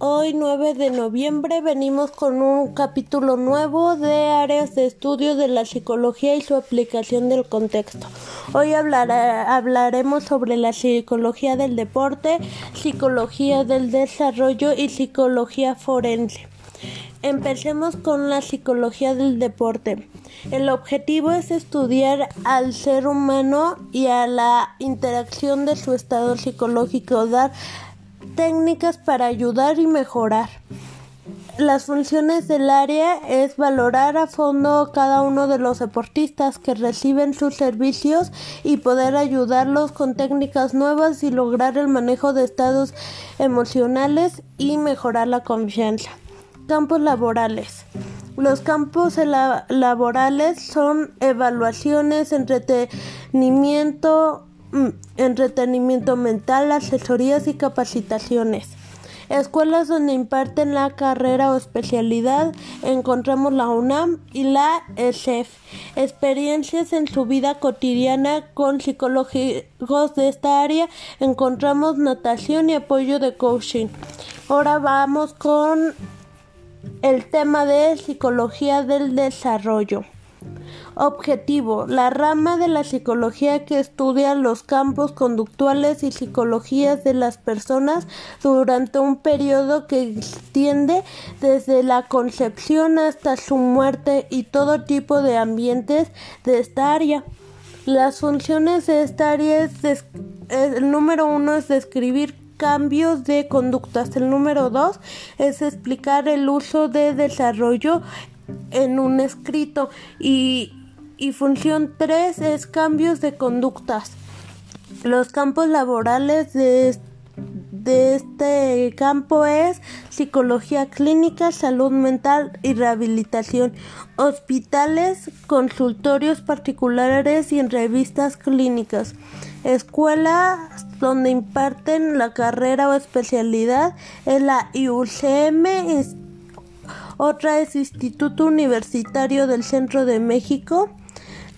Hoy 9 de noviembre venimos con un capítulo nuevo de áreas de estudio de la psicología y su aplicación del contexto. Hoy hablaremos sobre la psicología del deporte, psicología del desarrollo y psicología forense. Empecemos con la psicología del deporte. El objetivo es estudiar al ser humano y a la interacción de su estado psicológico, dar técnicas para ayudar y mejorar. Las funciones del área es valorar a fondo cada uno de los deportistas que reciben sus servicios y poder ayudarlos con técnicas nuevas y lograr el manejo de estados emocionales y mejorar la confianza. Campos laborales. Los campos laborales son evaluaciones, entretenimiento, entretenimiento mental, asesorías y capacitaciones. Escuelas donde imparten la carrera o especialidad encontramos la UNAM y la ESEF. Experiencias en su vida cotidiana con psicólogos de esta área encontramos natación y apoyo de coaching. Ahora vamos con el tema de psicología del desarrollo. Objetivo. La rama de la psicología que estudia los campos conductuales y psicologías de las personas durante un periodo que extiende desde la concepción hasta su muerte y todo tipo de ambientes de esta área. Las funciones de esta área es, el número uno es describir cambios de conductas. El número dos es explicar el uso de desarrollo en un escrito y, y función tres es cambios de conductas. Los campos laborales de, de este campo es psicología clínica, salud mental y rehabilitación, hospitales, consultorios particulares y en revistas clínicas, escuelas donde imparten la carrera o especialidad es la IUCM, otra es Instituto Universitario del Centro de México,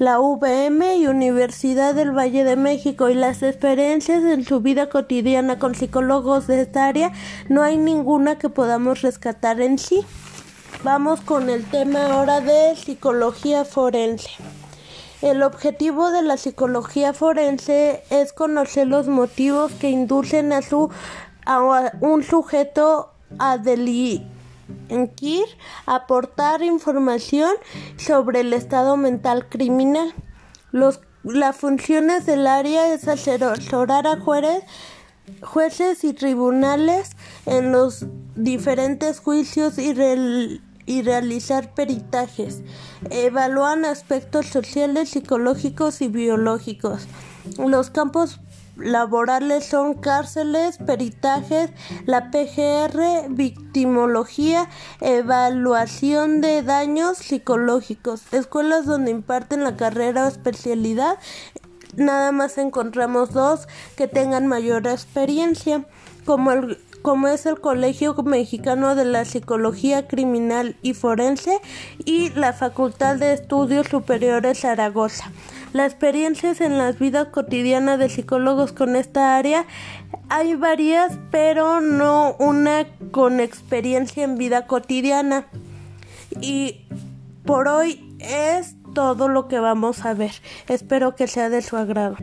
la VM y Universidad del Valle de México y las experiencias en su vida cotidiana con psicólogos de esta área, no hay ninguna que podamos rescatar en sí. Vamos con el tema ahora de psicología forense. El objetivo de la psicología forense es conocer los motivos que inducen a, su, a un sujeto a delinquir, aportar información sobre el estado mental criminal. Los, las funciones del área es asesorar a jueces, jueces y tribunales en los diferentes juicios y y realizar peritajes. Evalúan aspectos sociales, psicológicos y biológicos. Los campos laborales son cárceles, peritajes, la PGR, victimología, evaluación de daños psicológicos, escuelas donde imparten la carrera o especialidad. Nada más encontramos dos que tengan mayor experiencia, como el como es el Colegio Mexicano de la Psicología Criminal y Forense y la Facultad de Estudios Superiores Zaragoza. Las experiencias en la vida cotidiana de psicólogos con esta área hay varias, pero no una con experiencia en vida cotidiana. Y por hoy es todo lo que vamos a ver. Espero que sea de su agrado.